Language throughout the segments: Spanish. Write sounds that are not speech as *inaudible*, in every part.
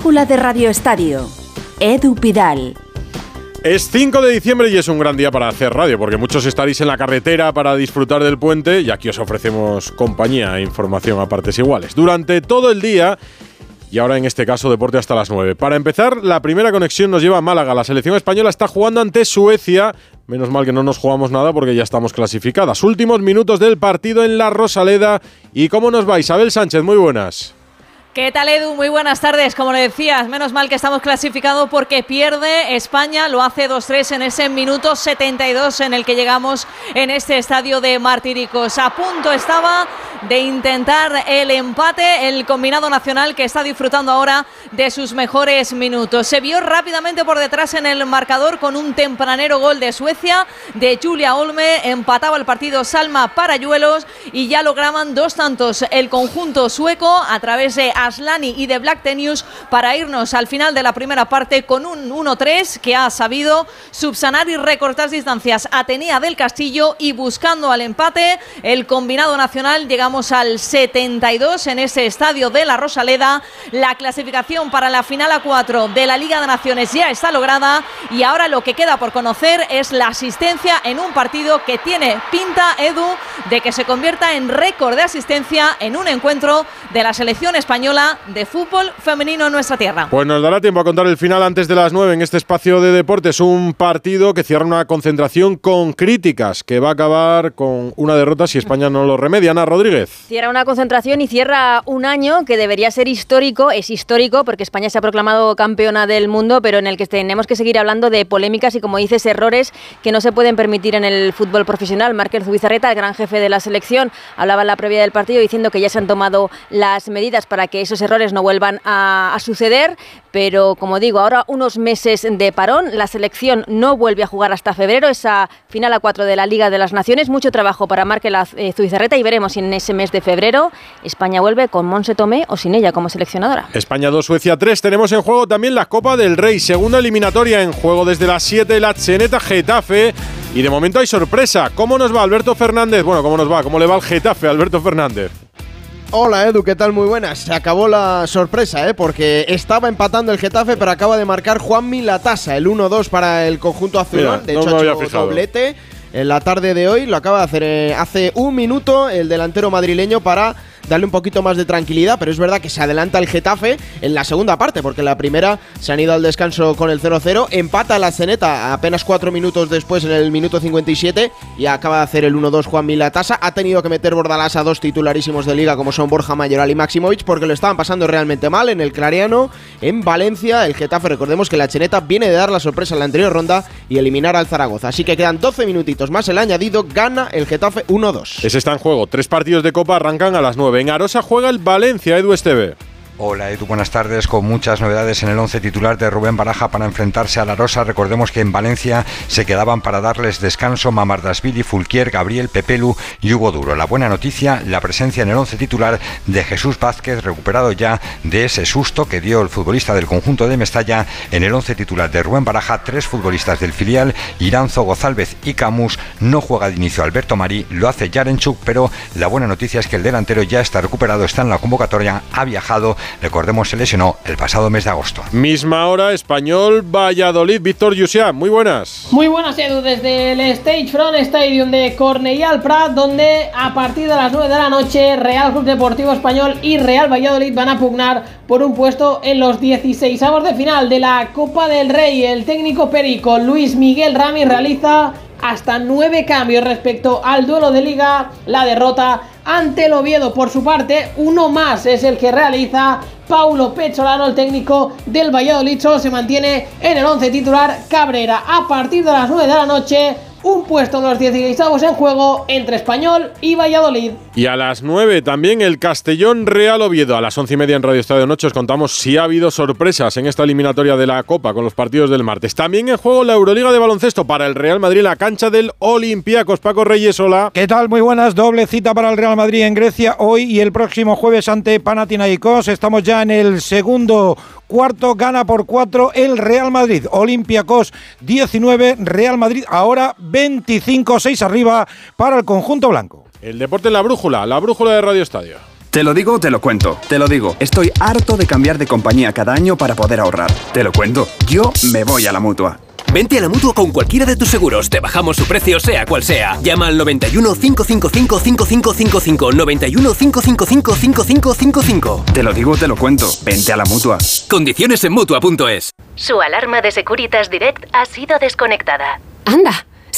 De Radio Estadio. Edu Pidal. Es 5 de diciembre y es un gran día para hacer radio, porque muchos estaréis en la carretera para disfrutar del puente y aquí os ofrecemos compañía e información a partes iguales. Durante todo el día y ahora en este caso deporte hasta las 9. Para empezar, la primera conexión nos lleva a Málaga. La selección española está jugando ante Suecia. Menos mal que no nos jugamos nada porque ya estamos clasificadas. Últimos minutos del partido en la Rosaleda. ¿Y cómo nos va Isabel Sánchez? Muy buenas. ¿Qué tal Edu? Muy buenas tardes. Como le decías, menos mal que estamos clasificados porque pierde España, lo hace 2-3 en ese minuto 72 en el que llegamos en este estadio de Martiricos. A punto estaba de intentar el empate el combinado nacional que está disfrutando ahora de sus mejores minutos. Se vio rápidamente por detrás en el marcador con un tempranero gol de Suecia de Julia Olme, empataba el partido Salma Parayuelos y ya lograban dos tantos el conjunto sueco a través de Aslani y de Black Tenius para irnos al final de la primera parte con un 1-3 que ha sabido subsanar y recortar distancias. Atenea del Castillo y buscando al empate el combinado nacional llegamos al 72 en ese estadio de la Rosaleda. La clasificación para la final a 4 de la Liga de Naciones ya está lograda y ahora lo que queda por conocer es la asistencia en un partido que tiene pinta, Edu, de que se convierta en récord de asistencia en un encuentro de la selección española de fútbol femenino en nuestra tierra. Pues nos dará tiempo a contar el final antes de las 9 en este espacio de deportes. Un partido que cierra una concentración con críticas, que va a acabar con una derrota si España no lo remedia. Ana Rodríguez. Cierra una concentración y cierra un año que debería ser histórico. Es histórico porque España se ha proclamado campeona del mundo, pero en el que tenemos que seguir hablando de polémicas y, como dices, errores que no se pueden permitir en el fútbol profesional. Márquez Zubizarreta, el gran jefe de la selección, hablaba en la previa del partido diciendo que ya se han tomado las medidas para que esos errores no vuelvan a, suceder, pero como digo, ahora unos meses de parón, la selección no vuelve a jugar hasta febrero, esa final a cuatro de la Liga de las Naciones, mucho trabajo para Marque la eh, y veremos si en ese mes de febrero España vuelve con Monse Tomé o sin ella como seleccionadora. España 2, Suecia 3, tenemos en juego también la Copa del Rey, segunda eliminatoria en juego desde las 7, la Cheneta Getafe. Y de momento hay sorpresa. ¿Cómo nos va Alberto Fernández? Bueno, ¿cómo nos va? ¿Cómo le va al Getafe, Alberto Fernández? Hola Edu, ¿qué tal? Muy buenas. Se acabó la sorpresa, ¿eh? porque estaba empatando el Getafe, pero acaba de marcar Juanmi Latasa, el 1-2 para el conjunto azulón. de hecho, ha hecho doblete en la tarde de hoy. Lo acaba de hacer eh, hace un minuto el delantero madrileño para darle un poquito más de tranquilidad, pero es verdad que se adelanta el Getafe en la segunda parte, porque la primera se han ido al descanso con el 0-0, empata la Ceneta apenas cuatro minutos después en el minuto 57 y acaba de hacer el 1-2 Juan Milatasa, ha tenido que meter Bordalás a dos titularísimos de liga como son Borja Mayoral y Maximovic porque lo estaban pasando realmente mal en el Clariano, en Valencia, el Getafe, recordemos que la Cheneta viene de dar la sorpresa en la anterior ronda y eliminar al Zaragoza, así que quedan 12 minutitos más el añadido, gana el Getafe 1-2. Ese está en juego, tres partidos de Copa arrancan a las 9 en Arosa juega el Valencia, Edu Esteve. Hola Edu, buenas tardes. Con muchas novedades en el once titular de Rubén Baraja para enfrentarse a la Rosa. Recordemos que en Valencia se quedaban para darles descanso Mamardasvili, Fulquier, Gabriel, Pepelu y Hugo Duro. La buena noticia, la presencia en el once titular de Jesús Vázquez, recuperado ya de ese susto que dio el futbolista del conjunto de Mestalla en el once titular de Rubén Baraja. Tres futbolistas del filial, Iranzo, Gozálvez y Camus. No juega de inicio Alberto Marí, lo hace Yarenchuk, pero la buena noticia es que el delantero ya está recuperado, está en la convocatoria, ha viajado recordemos se lesionó el pasado mes de agosto. Misma hora, Español, Valladolid, Víctor Yusia, muy buenas. Muy buenas, Edu, desde el Stage Front Stadium de Cornellà Prat, donde a partir de las 9 de la noche Real Club Deportivo Español y Real Valladolid van a pugnar por un puesto en los 16 avos de final de la Copa del Rey. El técnico perico Luis Miguel Rami realiza hasta nueve cambios respecto al duelo de liga. La derrota ante el Oviedo por su parte, uno más es el que realiza Paulo Pecholano, el técnico del Valladolid, se mantiene en el 11 titular Cabrera. A partir de las 9 de la noche, un puesto en los 16 en juego entre Español y Valladolid. Y a las 9 también el Castellón Real Oviedo. A las 11 y media en Radio Estadio Noche os contamos si ha habido sorpresas en esta eliminatoria de la Copa con los partidos del martes. También en juego la Euroliga de baloncesto para el Real Madrid, la cancha del Olympiacos. Paco Reyes, hola. ¿Qué tal? Muy buenas. Doble cita para el Real Madrid en Grecia hoy y el próximo jueves ante Panathinaikos. Estamos ya en el segundo cuarto, gana por cuatro el Real Madrid. Olympiacos 19, Real Madrid ahora 25-6 arriba para el conjunto blanco. El deporte en la brújula, la brújula de Radio Estadio. Te lo digo, te lo cuento. Te lo digo, estoy harto de cambiar de compañía cada año para poder ahorrar. Te lo cuento. Yo me voy a la mutua. Vente a la mutua con cualquiera de tus seguros. Te bajamos su precio, sea cual sea. Llama al 91 555 5555. 91 555 5555. Te lo digo, te lo cuento. Vente a la mutua. Condiciones en mutua.es. Su alarma de Securitas Direct ha sido desconectada. Anda,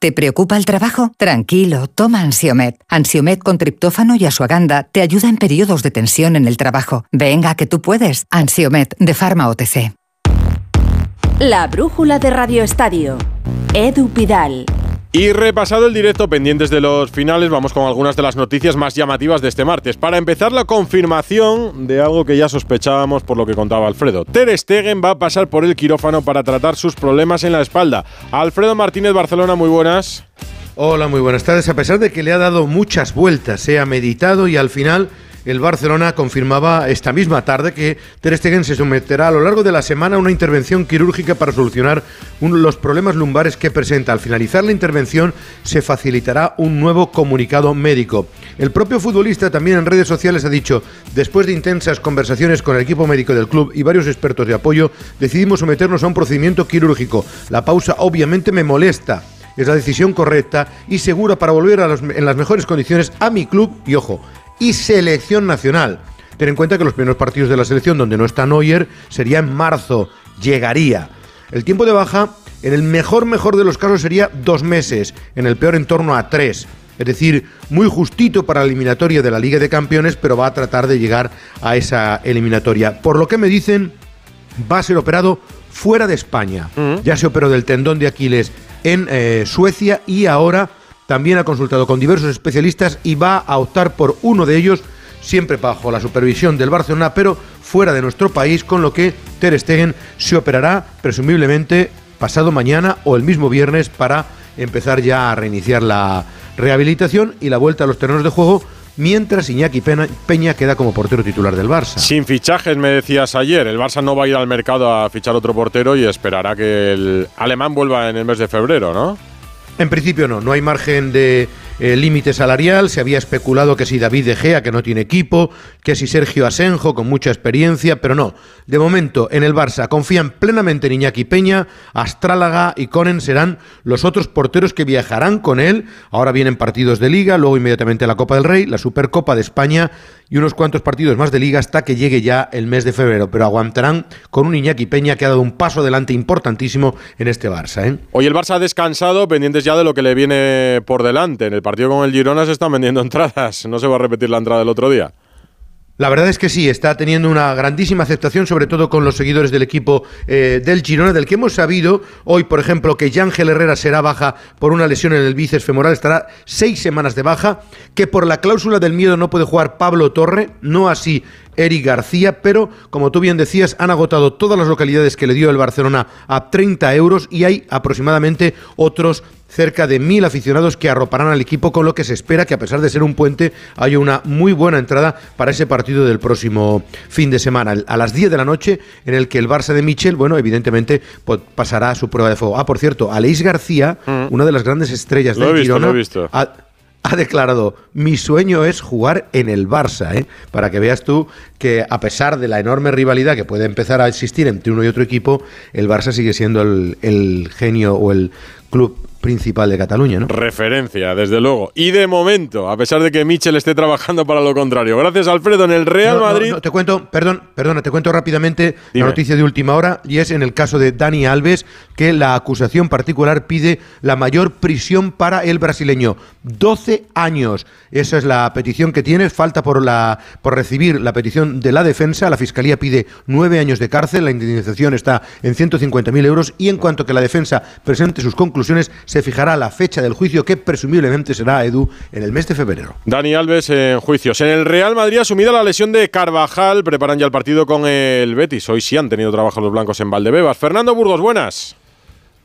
¿Te preocupa el trabajo? Tranquilo, toma Ansiomet. Ansiomet con triptófano y asuaganda te ayuda en periodos de tensión en el trabajo. Venga, que tú puedes. Ansiomet de Pharma OTC. La brújula de Radio Estadio. Edu Pidal. Y repasado el directo, pendientes de los finales, vamos con algunas de las noticias más llamativas de este martes. Para empezar, la confirmación de algo que ya sospechábamos por lo que contaba Alfredo. Ter Stegen va a pasar por el quirófano para tratar sus problemas en la espalda. Alfredo Martínez, Barcelona, muy buenas. Hola, muy buenas tardes. A pesar de que le ha dado muchas vueltas, se ha meditado y al final el Barcelona confirmaba esta misma tarde que Ter Stegen se someterá a lo largo de la semana a una intervención quirúrgica para solucionar los problemas lumbares que presenta. Al finalizar la intervención se facilitará un nuevo comunicado médico. El propio futbolista también en redes sociales ha dicho, después de intensas conversaciones con el equipo médico del club y varios expertos de apoyo, decidimos someternos a un procedimiento quirúrgico. La pausa obviamente me molesta es la decisión correcta y segura para volver en las mejores condiciones a mi club y ojo, y selección nacional. Ten en cuenta que los primeros partidos de la selección donde no está Neuer sería en marzo, llegaría. El tiempo de baja, en el mejor mejor de los casos sería dos meses, en el peor en torno a tres. Es decir, muy justito para la eliminatoria de la Liga de Campeones, pero va a tratar de llegar a esa eliminatoria. Por lo que me dicen, va a ser operado fuera de España. Ya se operó del tendón de Aquiles en eh, Suecia y ahora también ha consultado con diversos especialistas y va a optar por uno de ellos, siempre bajo la supervisión del Barcelona, pero fuera de nuestro país, con lo que Ter Stegen se operará presumiblemente pasado mañana o el mismo viernes para empezar ya a reiniciar la rehabilitación y la vuelta a los terrenos de juego mientras Iñaki Peña queda como portero titular del Barça. Sin fichajes, me decías ayer, el Barça no va a ir al mercado a fichar otro portero y esperará que el alemán vuelva en el mes de febrero, ¿no? En principio no, no hay margen de eh, límite salarial. Se había especulado que si David De Gea, que no tiene equipo, que si Sergio Asenjo, con mucha experiencia, pero no. De momento, en el Barça confían plenamente en Iñaki Peña, Astrálaga y Conen serán los otros porteros que viajarán con él. Ahora vienen partidos de Liga, luego inmediatamente la Copa del Rey, la Supercopa de España y unos cuantos partidos más de Liga hasta que llegue ya el mes de febrero. Pero aguantarán con un Iñaki Peña que ha dado un paso adelante importantísimo en este Barça. ¿eh? Hoy el Barça ha descansado, pendientes ya de lo que le viene por delante. En el partido con el Girona se están vendiendo *laughs* entradas. No se va a repetir la entrada del otro día. La verdad es que sí, está teniendo una grandísima aceptación, sobre todo con los seguidores del equipo eh, del Girona, del que hemos sabido hoy, por ejemplo, que Yángel Herrera será baja por una lesión en el bíceps femoral, estará seis semanas de baja, que por la cláusula del miedo no puede jugar Pablo Torre, no así Eric García, pero como tú bien decías, han agotado todas las localidades que le dio el Barcelona a 30 euros y hay aproximadamente otros cerca de mil aficionados que arroparán al equipo, con lo que se espera que a pesar de ser un puente haya una muy buena entrada para ese partido del próximo fin de semana, a las 10 de la noche, en el que el Barça de Michel, bueno, evidentemente pasará a su prueba de fuego. Ah, por cierto, Aleix García, mm. una de las grandes estrellas del Girona, ha, declarado, mi sueño es jugar en el Barça, ¿eh? para que veas tú que a pesar de la enorme rivalidad que puede empezar a existir entre uno y otro equipo, el Barça sigue siendo el, el genio o el club principal de Cataluña, ¿no? Referencia, desde luego. Y de momento, a pesar de que Michel esté trabajando para lo contrario. Gracias, Alfredo, en el Real Madrid. te cuento, perdón, perdona, te cuento rápidamente la noticia de última hora, y es en el caso de Dani Alves, que la acusación particular pide la mayor prisión para el brasileño. 12 años. Esa es la petición que tiene. Falta por, la, por recibir la petición de la defensa. La fiscalía pide 9 años de cárcel. La indemnización está en 150.000 euros. Y en cuanto que la defensa presente sus conclusiones, se fijará la fecha del juicio que presumiblemente será Edu en el mes de febrero. Dani Alves en juicios. En el Real Madrid asumida la lesión de Carvajal, preparan ya el partido con el Betis. Hoy sí han tenido trabajo los blancos en Valdebebas. Fernando Burgos, buenas.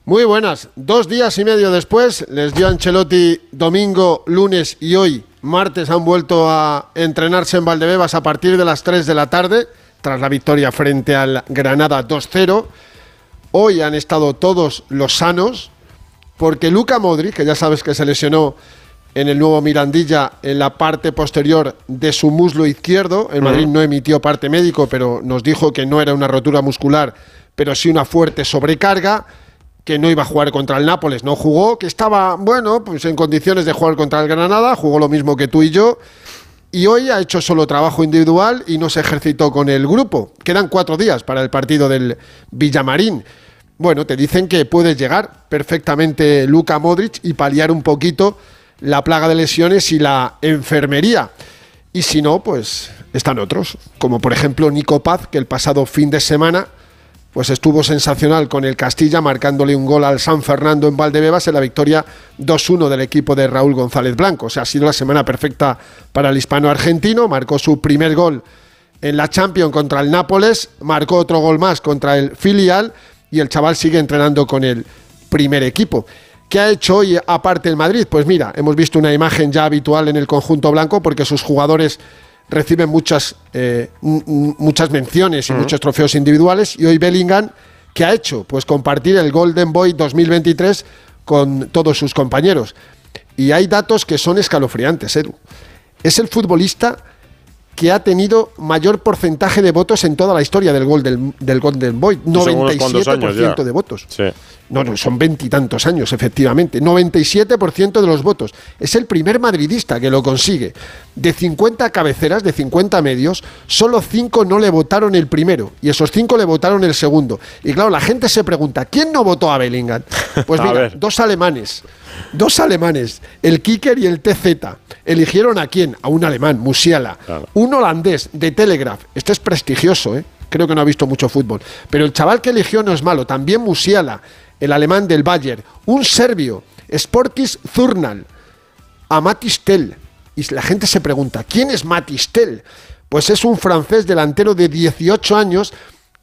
Muy buenas. Dos días y medio después les dio Ancelotti domingo, lunes y hoy, martes, han vuelto a entrenarse en Valdebebas a partir de las 3 de la tarde, tras la victoria frente al Granada 2-0. Hoy han estado todos los sanos, porque Luca Modric, que ya sabes que se lesionó en el nuevo Mirandilla en la parte posterior de su muslo izquierdo. El Madrid no emitió parte médico, pero nos dijo que no era una rotura muscular, pero sí una fuerte sobrecarga que no iba a jugar contra el Nápoles, no jugó, que estaba, bueno, pues en condiciones de jugar contra el Granada, jugó lo mismo que tú y yo, y hoy ha hecho solo trabajo individual y no se ejercitó con el grupo. Quedan cuatro días para el partido del Villamarín. Bueno, te dicen que puedes llegar perfectamente Luka Modric y paliar un poquito la plaga de lesiones y la enfermería. Y si no, pues están otros, como por ejemplo Nico Paz, que el pasado fin de semana pues estuvo sensacional con el Castilla, marcándole un gol al San Fernando en Valdebebas en la victoria 2-1 del equipo de Raúl González Blanco. O sea, ha sido la semana perfecta para el hispano argentino, marcó su primer gol en la Champions contra el Nápoles, marcó otro gol más contra el filial y el chaval sigue entrenando con el primer equipo. ¿Qué ha hecho hoy aparte el Madrid? Pues mira, hemos visto una imagen ya habitual en el conjunto blanco porque sus jugadores reciben muchas, eh, muchas menciones y muchos trofeos individuales. Y hoy Bellingham, ¿qué ha hecho? Pues compartir el Golden Boy 2023 con todos sus compañeros. Y hay datos que son escalofriantes, Edu. Es el futbolista que ha tenido mayor porcentaje de votos en toda la historia del, gol del, Golden Boy. 97% de votos. No, no, son veintitantos años, efectivamente. 97% de los votos. Es el primer madridista que lo consigue. De 50 cabeceras, de 50 medios, solo 5 no le votaron el primero. Y esos 5 le votaron el segundo. Y claro, la gente se pregunta, ¿quién no votó a Bellingham? *laughs* Pues mira, dos alemanes. Dos alemanes, el Kicker y el TZ. Eligieron a quién? A un alemán, Musiala. Un holandés de Telegraph. Este es prestigioso, ¿eh? Creo que no ha visto mucho fútbol. Pero el chaval que eligió no es malo. También Musiala, el alemán del Bayern. Un serbio, Sporkis Zurnal. A Matistel. Y la gente se pregunta, ¿quién es Matistel? Pues es un francés delantero de 18 años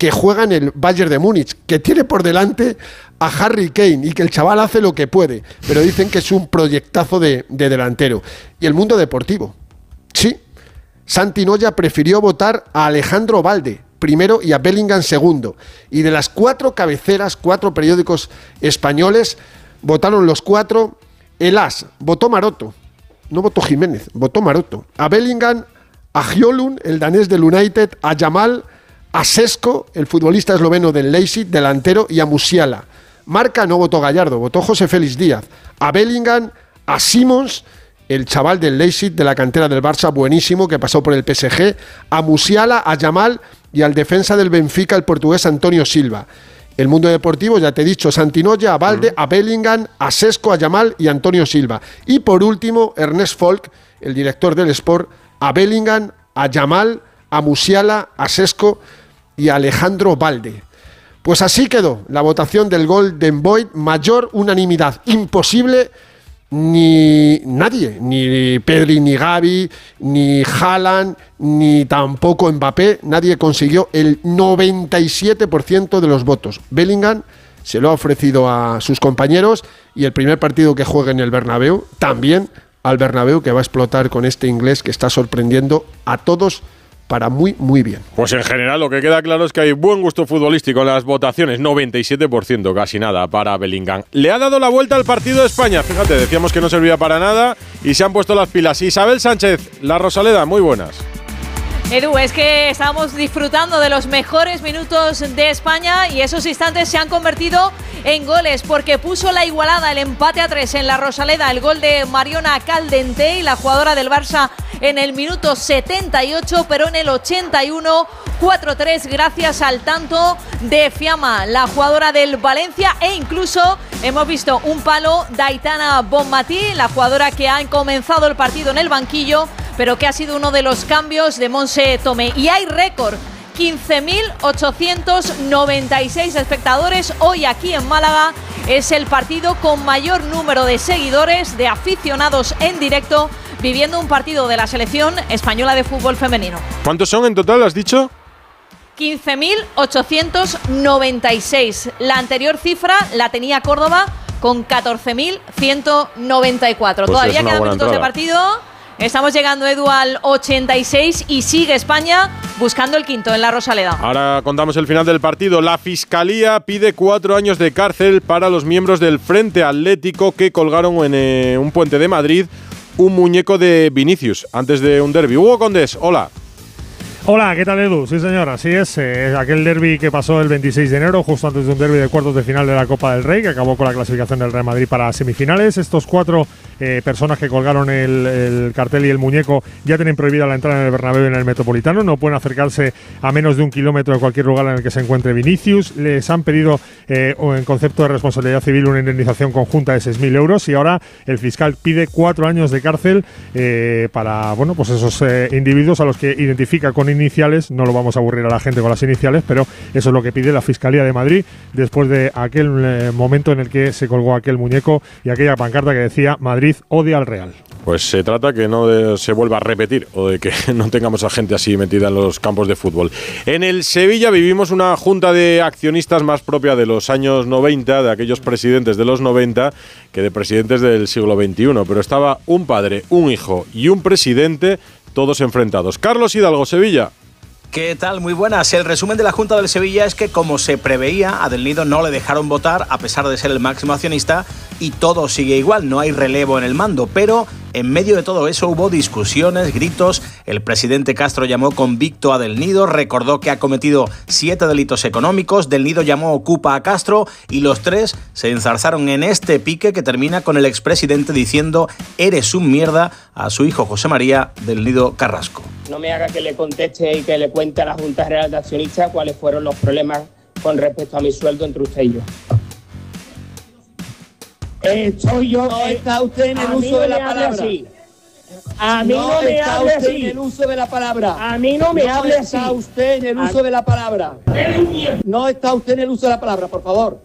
que juega en el Bayern de Múnich, que tiene por delante a Harry Kane y que el chaval hace lo que puede, pero dicen que es un proyectazo de, delantero. Y el mundo deportivo. Sí, Santi Noya prefirió votar a Alejandro Valde primero y a Bellingham segundo. Y de las cuatro cabeceras, cuatro periódicos españoles, votaron los cuatro. El As votó Maroto, no votó Jiménez, votó Maroto. A Bellingham, a Giolun, el danés del United, a Jamal, a Sesco, el futbolista esloveno del Leipzig, delantero, y a Musiala. Marca no votó Gallardo, votó José Félix Díaz. A Bellingham, a Simons, el chaval del Leipzig de la cantera del Barça, buenísimo, que pasó por el PSG. A Musiala, a Jamal y al defensa del Benfica, el portugués Antonio Silva. El mundo deportivo, ya te he dicho, Santinoya, a Valde, a Bellingham, a Sesco, a Jamal y a Antonio Silva. Y por último, Ernest Folk, el director del Sport, a Bellingham, a Jamal, a Musiala, a Sesco y Alejandro Valde. Pues así quedó la votación del Golden Boy, mayor unanimidad imposible ni nadie, ni Pedri, ni Gaby, ni Haaland, ni tampoco Mbappé, nadie consiguió el 97% de los votos. Bellingham se lo ha ofrecido a sus compañeros y el primer partido que juegue en el Bernabéu, también al Bernabéu que va a explotar con este inglés que está sorprendiendo a todos para muy, muy bien. Pues en general lo que queda claro es que hay buen gusto futbolístico en las votaciones, 97%, casi nada para Bellingham. Le ha dado la vuelta al partido de España, fíjate, decíamos que no servía para nada y se han puesto las pilas. Isabel Sánchez, La Rosaleda, muy buenas. Edu, es que estamos disfrutando de los mejores minutos de España y esos instantes se han convertido en goles porque puso la igualada, el empate a tres en la Rosaleda, el gol de Mariona Caldente y la jugadora del Barça en el minuto 78, pero en el 81 4-3 gracias al tanto de Fiamma, la jugadora del Valencia e incluso hemos visto un palo de Bonmatí, la jugadora que ha comenzado el partido en el banquillo pero que ha sido uno de los cambios de Monse Tome. Y hay récord. 15.896 espectadores hoy aquí en Málaga. Es el partido con mayor número de seguidores, de aficionados en directo, viviendo un partido de la selección española de fútbol femenino. ¿Cuántos son en total, has dicho? 15.896. La anterior cifra la tenía Córdoba con 14.194. Pues Todavía quedan minutos de partido. Estamos llegando, Edu, al 86 y sigue España buscando el quinto en la Rosaleda. Ahora contamos el final del partido. La Fiscalía pide cuatro años de cárcel para los miembros del Frente Atlético que colgaron en eh, un puente de Madrid un muñeco de Vinicius antes de un derby. Hugo Condés, hola. Hola, ¿qué tal Edu? Sí señor, así es. Eh, aquel derby que pasó el 26 de enero, justo antes de un derby de cuartos de final de la Copa del Rey, que acabó con la clasificación del Real Madrid para semifinales. Estos cuatro eh, personas que colgaron el, cartel y el muñeco ya tienen prohibida la entrada en el Bernabéu y en el Metropolitano. No pueden acercarse a menos de un kilómetro de cualquier lugar en el que se encuentre Vinicius. Les han pedido, eh, en concepto de responsabilidad civil, una indemnización conjunta de 6.000 euros y ahora el fiscal pide cuatro años de cárcel para bueno, pues esos individuos a los que identifica con iniciales, no lo vamos a aburrir a la gente con las iniciales, pero eso es lo que pide la Fiscalía de Madrid después de aquel eh, momento en el que se colgó aquel muñeco y aquella pancarta que decía Madrid odia al Real. Pues se trata que no se vuelva a repetir o de que *laughs* no tengamos a gente así metida en los campos de fútbol. En el Sevilla vivimos una junta de accionistas más propia de los años 90, de aquellos presidentes de los 90, que de presidentes del siglo XXI. Pero estaba un padre, un hijo y un presidente todos enfrentados. Carlos Hidalgo, Sevilla. ¿Qué tal? Muy buenas. El resumen de la Junta del Sevilla es que, como se preveía, a Del Nido no le dejaron votar a pesar de ser el máximo accionista y todo sigue igual, no hay relevo en el mando. Pero en medio de todo eso hubo discusiones, gritos. El presidente Castro llamó convicto a Del Nido, recordó que ha cometido siete delitos económicos. Del Nido llamó ocupa a Castro y los tres se enzarzaron en este pique que termina con el expresidente diciendo eres un mierda a su hijo José María Del Nido Carrasco. No me haga que le conteste y que le cuente a la Junta Real de Accionistas cuáles fueron los problemas con respecto a mi sueldo entre usted y yo. Estoy yo. No está usted en el uso de la palabra. A mí no, me hable así. en el uso de la palabra. A mí no me hable así. No está usted en el uso de la palabra. No está usted en el uso de la palabra, por favor.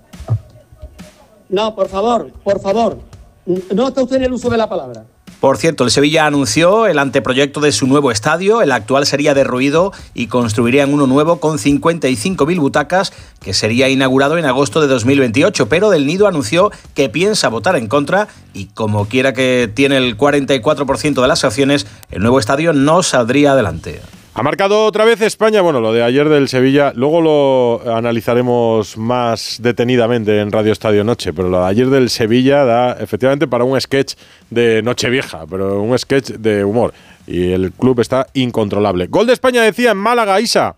No, por favor, por favor. No está usted en el uso de la palabra. Por cierto, el Sevilla anunció el anteproyecto de su nuevo estadio. El actual sería derruido y construirían uno nuevo con 55.000 butacas que sería inaugurado en agosto de 2028. Pero Del Nido anunció que piensa votar en contra y como quiera que tiene el 44% de las acciones, el nuevo estadio no saldría adelante. Ha marcado otra vez España, bueno, lo de ayer del Sevilla, luego lo analizaremos más detenidamente en Radio Estadio Noche, pero lo de ayer del Sevilla da efectivamente para un sketch de Nochevieja, pero un sketch de humor. Y el club está incontrolable. Gol de España decía en Málaga, Isa.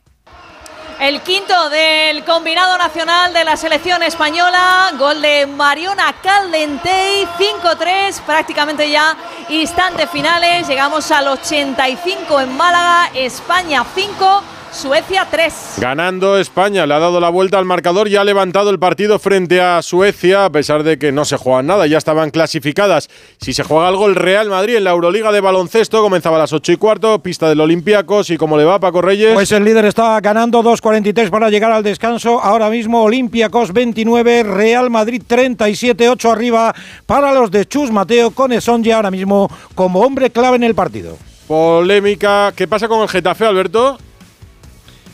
El quinto del combinado nacional de la selección española, gol de Mariona Caldentey, 5-3, prácticamente ya instantes finales, llegamos al 85 en Málaga, España 5. Suecia 3. Ganando España, le ha dado la vuelta al marcador y ha levantado el partido frente a Suecia, a pesar de que no se juega nada, ya estaban clasificadas. Si se juega algo, el Real Madrid en la Euroliga de baloncesto comenzaba a las 8 y cuarto, pista del Olympiacos. ¿Y cómo le va, Paco Reyes? Pues el líder está ganando 2.43 para llegar al descanso. Ahora mismo Olympiacos 29, Real Madrid 37, 8 arriba para los de Chus Mateo con ya ahora mismo como hombre clave en el partido. Polémica. ¿Qué pasa con el Getafe, Alberto?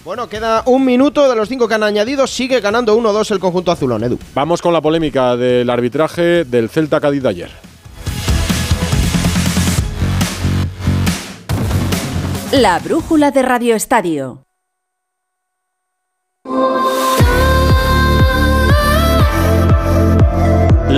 Bueno, queda un minuto de los cinco que han añadido. Sigue ganando 1-2 el conjunto azulón, Edu. Vamos con la polémica del arbitraje del Celta Cádiz de ayer. La brújula de Radio Estadio.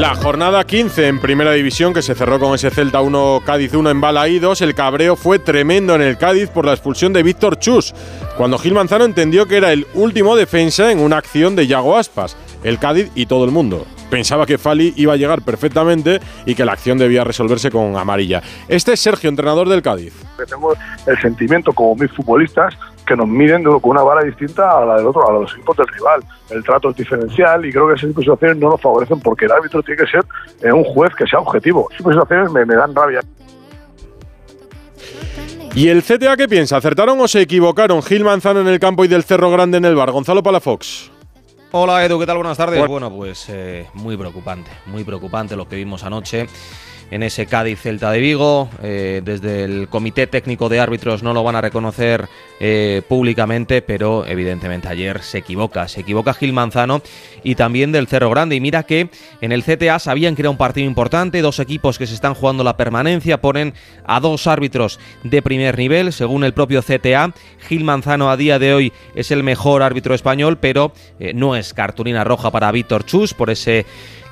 La jornada 15 en Primera División que se cerró con ese Celta 1 Cádiz 1 en Balaídos, el cabreo fue tremendo en el Cádiz por la expulsión de Víctor Chus, cuando Gil Manzano entendió que era el último defensa en una acción de Yago Aspas, el Cádiz y todo el mundo. Pensaba que Fali iba a llegar perfectamente y que la acción debía resolverse con amarilla. Este es Sergio, entrenador del Cádiz. Tenemos el sentimiento como mis futbolistas que nos miden con una vara distinta a la del otro, a los equipos del rival. El trato es diferencial y creo que esas situaciones no nos favorecen porque el árbitro tiene que ser eh, un juez que sea objetivo. Esas situaciones me, me dan rabia. ¿Y el CTA qué piensa? ¿Acertaron o se equivocaron Gil Manzano en el campo y del Cerro Grande en el bar? Gonzalo Palafox. Hola Edu, ¿qué tal? Buenas tardes. Bueno, pues eh, muy preocupante, muy preocupante lo que vimos anoche en ese Cádiz Celta de Vigo. Eh, desde el Comité Técnico de Árbitros no lo van a reconocer eh, públicamente, pero evidentemente ayer se equivoca. Se equivoca Gil Manzano y también del Cerro Grande. Y mira que en el CTA sabían que era un partido importante, dos equipos que se están jugando la permanencia, ponen a dos árbitros de primer nivel, según el propio CTA. Gil Manzano a día de hoy es el mejor árbitro español, pero eh, no es cartulina roja para Víctor Chus por ese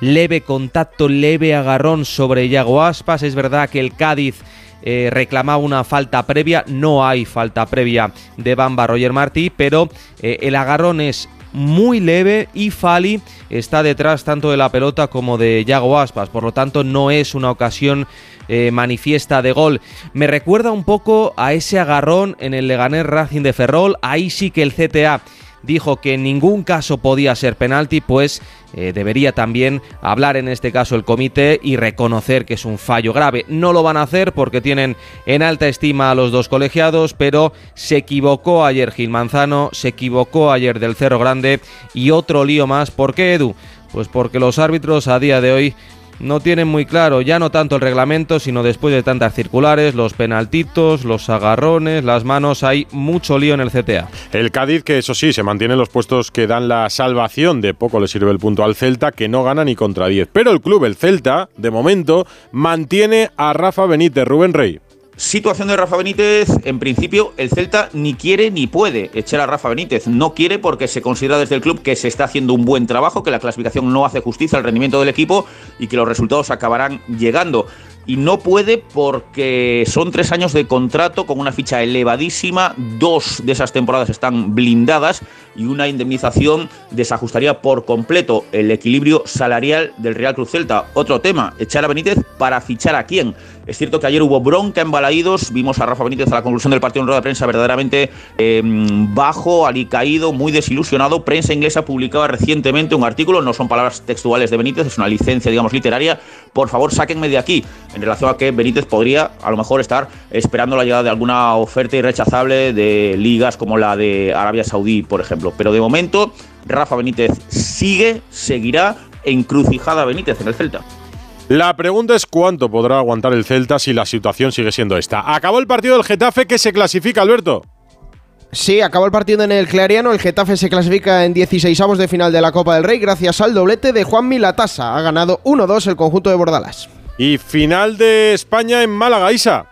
leve contacto, leve agarrón sobre Yago Aspas. Es verdad que el Cádiz eh, reclamaba una falta previa, no hay falta previa de Bamba Roger Martí, pero eh, el agarrón es muy leve y Fali está detrás tanto de la pelota como de Yago Aspas, por lo tanto no es una ocasión eh, manifiesta de gol. Me recuerda un poco a ese agarrón en el Leganés Racing de Ferrol, ahí sí que el CTA dijo que en ningún caso podía ser penalti, pues eh, debería también hablar en este caso el comité y reconocer que es un fallo grave. No lo van a hacer porque tienen en alta estima a los dos colegiados, pero se equivocó ayer Gil Manzano, se equivocó ayer del Cerro Grande y otro lío más. ¿Por qué, Edu? Pues porque los árbitros a día de hoy no tienen muy claro ya no tanto el reglamento, sino después de tantas circulares, los penaltitos, los agarrones, las manos, hay mucho lío en el CTA. El Cádiz, que eso sí, se mantiene en los puestos que dan la salvación, de poco le sirve el punto al Celta, que no gana ni contra 10. Pero el club, el Celta, de momento, mantiene a Rafa Benítez, Rubén Rey. Situación de Rafa Benítez, en principio el Celta ni quiere ni puede echar a Rafa Benítez. No quiere porque se considera desde el club que se está haciendo un buen trabajo, que la clasificación no hace justicia al rendimiento del equipo y que los resultados acabarán llegando y no puede porque son tres años de contrato con una ficha elevadísima, dos de esas temporadas están blindadas y una indemnización desajustaría por completo el equilibrio salarial del Real Cruz Celta. Otro tema, echar a Benítez para fichar a quién. Es cierto que ayer hubo bronca en Balaídos, vimos a Rafa Benítez a la conclusión del partido en rueda de prensa verdaderamente em, bajo, alicaído, muy desilusionado. Prensa inglesa publicaba recientemente un artículo, no son palabras textuales de Benítez, es una licencia, digamos, literaria. Por favor, sáquenme de aquí, en relación a que Benítez podría a lo mejor estar esperando la llegada de alguna oferta irrechazable de ligas como la de Arabia Saudí, por ejemplo. Pero de momento, Rafa Benítez sigue, seguirá encrucijada Benítez en el Celta. La pregunta es cuánto podrá aguantar el Celta si la situación sigue siendo esta. Acabó el partido del Getafe que se clasifica, Alberto. Sí, acabó el partido en el Clariano. El Getafe se clasifica en 16 avos de final de la Copa del Rey gracias al doblete de Juan Milatasa. Ha ganado 1-2 el conjunto de Bordalas. Y final de España en Málaga, Isa.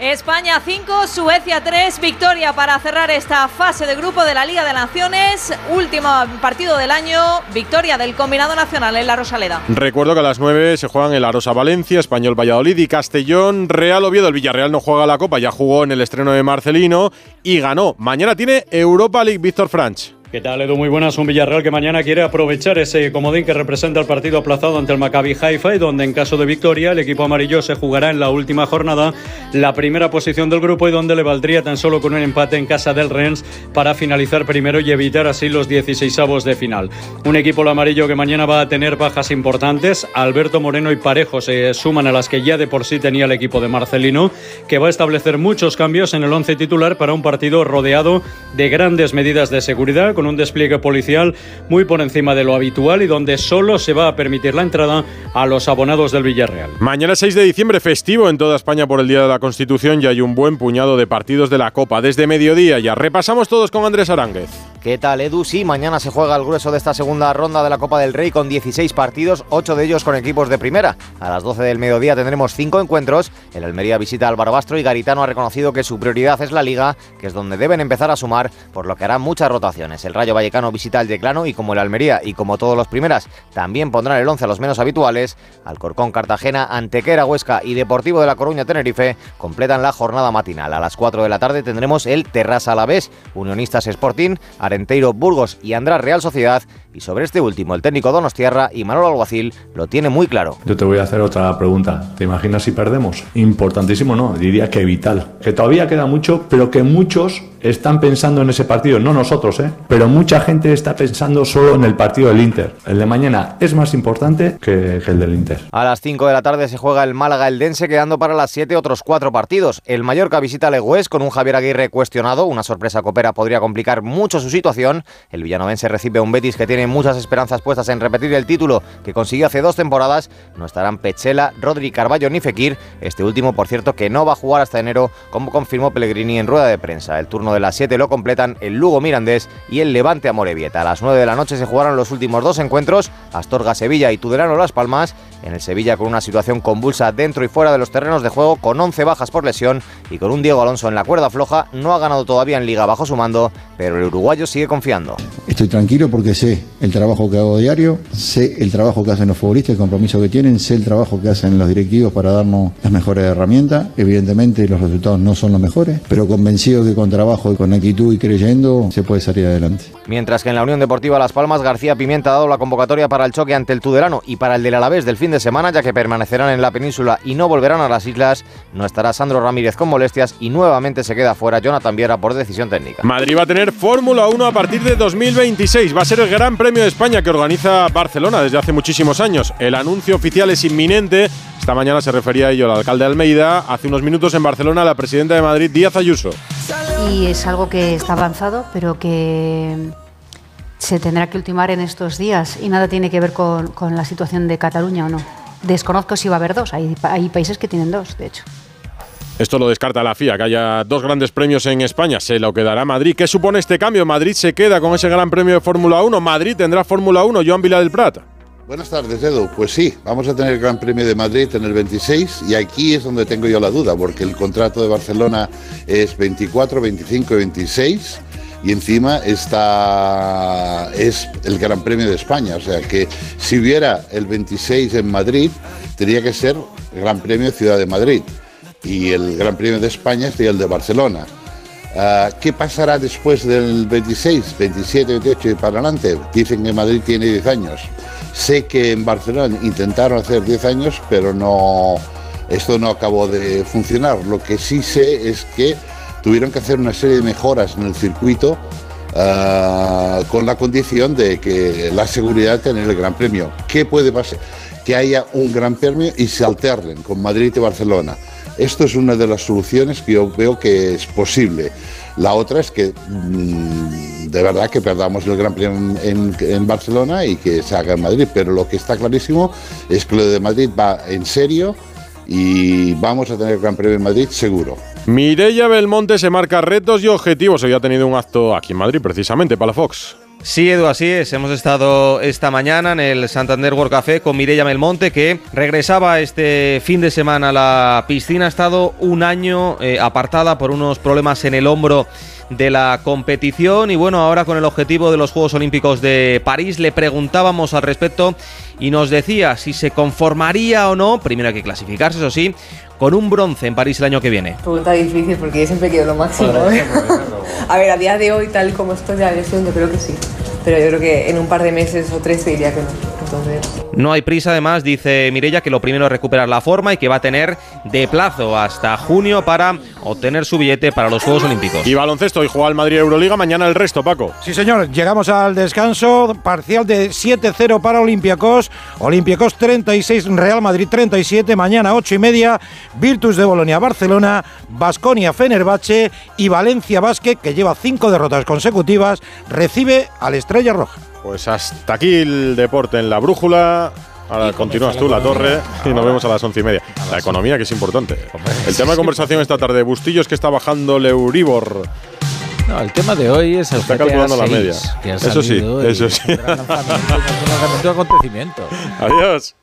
España 5, Suecia 3, victoria para cerrar esta fase de grupo de la Liga de Naciones. Último partido del año, victoria del combinado nacional en la Rosaleda. Recuerdo que a las 9 se juegan el Arosa Valencia, Español Valladolid y Castellón, Real Oviedo. El Villarreal no juega la Copa, ya jugó en el estreno de Marcelino y ganó. Mañana tiene Europa League Víctor Franch. ¿Qué tal, Edu? Muy buenas. Un Villarreal que mañana quiere aprovechar ese comodín que representa el partido aplazado ante el Maccabi Haifa y donde en caso de victoria el equipo amarillo se jugará en la última jornada la primera posición del grupo y donde le valdría tan solo con un empate en casa del Rennes para finalizar primero y evitar así los 16 avos de final. Un equipo el amarillo que mañana va a tener bajas importantes. Alberto Moreno y Parejo se suman a las que ya de por sí tenía el equipo de Marcelino, que va a establecer muchos cambios en el once titular para un partido rodeado de grandes medidas de seguridad un despliegue policial muy por encima de lo habitual y donde solo se va a permitir la entrada a los abonados del Villarreal. Mañana 6 de diciembre, festivo en toda España por el Día de la Constitución y hay un buen puñado de partidos de la Copa. Desde mediodía ya repasamos todos con Andrés Aránguez. ¿Qué tal, Edu? Sí, mañana se juega el grueso de esta segunda ronda de la Copa del Rey con 16 partidos, 8 de ellos con equipos de primera. A las 12 del mediodía tendremos 5 encuentros. El Almería visita al Barbastro y Garitano ha reconocido que su prioridad es la Liga, que es donde deben empezar a sumar, por lo que harán muchas rotaciones. El Rayo Vallecano visita al Declano y como el Almería y como todos los primeras, también pondrán el 11 a los menos habituales. Alcorcón Cartagena, Antequera Huesca y Deportivo de la Coruña Tenerife completan la jornada matinal. A las 4 de la tarde tendremos el Terrassa Alavés, Unionistas Sporting, Arenteiro Burgos y András Real Sociedad. Y sobre este último, el técnico Donostierra y Manuel Alguacil lo tiene muy claro. Yo te voy a hacer otra pregunta. ¿Te imaginas si perdemos? Importantísimo, no, diría que vital. Que todavía queda mucho, pero que muchos están pensando en ese partido, no nosotros, ¿eh? pero mucha gente está pensando solo en el partido del Inter. El de mañana es más importante que, el del Inter. A las 5 de la tarde se juega el Málaga el Dense, quedando para las 7 otros cuatro partidos. El Mallorca visita al Egués con un Javier Aguirre cuestionado. Una sorpresa copera podría complicar mucho su situación. El villanovense recibe un Betis que tiene tiene muchas esperanzas puestas en repetir el título que consiguió hace dos temporadas, no estarán Pechela, Rodri Carballo ni Fekir, este último por cierto que no va a jugar hasta enero como confirmó Pellegrini en rueda de prensa. El turno de las 7 lo completan el Lugo Mirandés y el Levante Amorebieta. A las 9 de la noche se jugaron los últimos dos encuentros, Astorga Sevilla y Tudelano Las Palmas, en el Sevilla con una situación convulsa dentro y fuera de los terrenos de juego con 11 bajas por lesión y con un Diego Alonso en la cuerda floja, no ha ganado todavía en liga bajo su mando, pero el uruguayo sigue confiando. Estoy tranquilo porque sé el trabajo que hago diario, sé el trabajo que hacen los futbolistas, el compromiso que tienen, sé el trabajo que hacen los directivos para darnos las mejores herramientas. Evidentemente los resultados no son los mejores, pero convencido que con trabajo, con actitud y creyendo se puede salir adelante. Mientras que en la Unión Deportiva Las Palmas, García Pimienta ha dado la convocatoria para el choque ante el Tudelano y para el del Alavés del fin de semana, ya que permanecerán en la península y no volverán a las islas. No estará Sandro Ramírez con molestias y nuevamente se queda fuera Jonathan Viera por decisión técnica. Madrid va a tener Fórmula 1 a partir de 2026. Va a ser el Gran Premio de España que organiza Barcelona desde hace muchísimos años. El anuncio oficial es inminente. Esta mañana se refería a ello el alcalde de Almeida. Hace unos minutos en Barcelona la presidenta de Madrid, Díaz Ayuso. Y es algo que está avanzado, pero que se tendrá que ultimar en estos días y nada tiene que ver con, con la situación de Cataluña o no. Desconozco si va a haber dos, hay, hay países que tienen dos, de hecho. Esto lo descarta la FIA, que haya dos grandes premios en España. Se lo quedará Madrid. ¿Qué supone este cambio? Madrid se queda con ese gran premio de Fórmula 1. Madrid tendrá Fórmula 1. Joan Vila del Prat. Buenas tardes, Edu. Pues sí, vamos a tener el Gran Premio de Madrid en el 26 y aquí es donde tengo yo la duda, porque el contrato de Barcelona es 24, 25 y 26 y encima está es el Gran Premio de España, o sea que si hubiera el 26 en Madrid, tendría que ser Gran Premio Ciudad de Madrid y el Gran Premio de España sería el de Barcelona. Ah, ¿Qué pasará después del 26, 27, 28 y para adelante? Dicen que Madrid tiene 10 años. Sé que en Barcelona intentaron hacer 10 años, pero no, esto no acabó de funcionar. Lo que sí sé es que tuvieron que hacer una serie de mejoras en el circuito ah, con la condición de que la seguridad tener el Gran Premio. ¿Qué puede pasar? Que haya un Gran Premio y se alternen con Madrid y Barcelona. Esto es una de las soluciones que yo veo que es posible. La otra es que mm, de verdad que perdamos el Gran Premio en, en, Barcelona y que se haga en Madrid, pero lo que está clarísimo es que lo de Madrid va en serio y vamos a tener el Gran Premio en Madrid seguro. Mireia Belmonte se marca retos y objetivos. Hoy ha tenido un acto aquí en Madrid, precisamente, para la Fox. Sí, Edu, así es. Hemos estado esta mañana en el Santander World Café con Mireia Belmonte, que regresaba este fin de semana a la piscina. Ha estado un año eh, apartada por unos problemas en el hombro de la competición y bueno, ahora con el objetivo de los Juegos Olímpicos de París le preguntábamos al respecto y nos decía si se conformaría o no, primero hay que clasificarse, eso sí, con un bronce en París el año que viene. Pregunta difícil porque yo siempre quiero lo máximo. ¿eh? a ver, a día de hoy, tal como estoy de la lesión, yo creo que sí. Pero yo creo que en un par de meses o tres te diría que no. Entonces... No hay prisa, además, dice Mirella, que lo primero es recuperar la forma y que va a tener de plazo hasta junio para obtener su billete para los Juegos Olímpicos. Y baloncesto, y juega el Madrid Euroliga, mañana el resto, Paco. Sí, señor, llegamos al descanso, parcial de 7-0 para Olympiacos, Olympiacos 36, Real Madrid 37, mañana 8 y media, Virtus de Bolonia, Barcelona, Basconia, Fenerbahce y Valencia Basket, que lleva cinco derrotas consecutivas, recibe al Estrella Roja. Pues hasta aquí el deporte en la brújula. Ahora continúas tú, la torre, y nos vemos a las once y media. La economía, que es importante. El tema de conversación esta tarde, Bustillos, que está bajando el Euribor. No, el tema de hoy es el Está calculando la media. Que ha eso sí, eso sí. acontecimiento. *laughs* Adiós.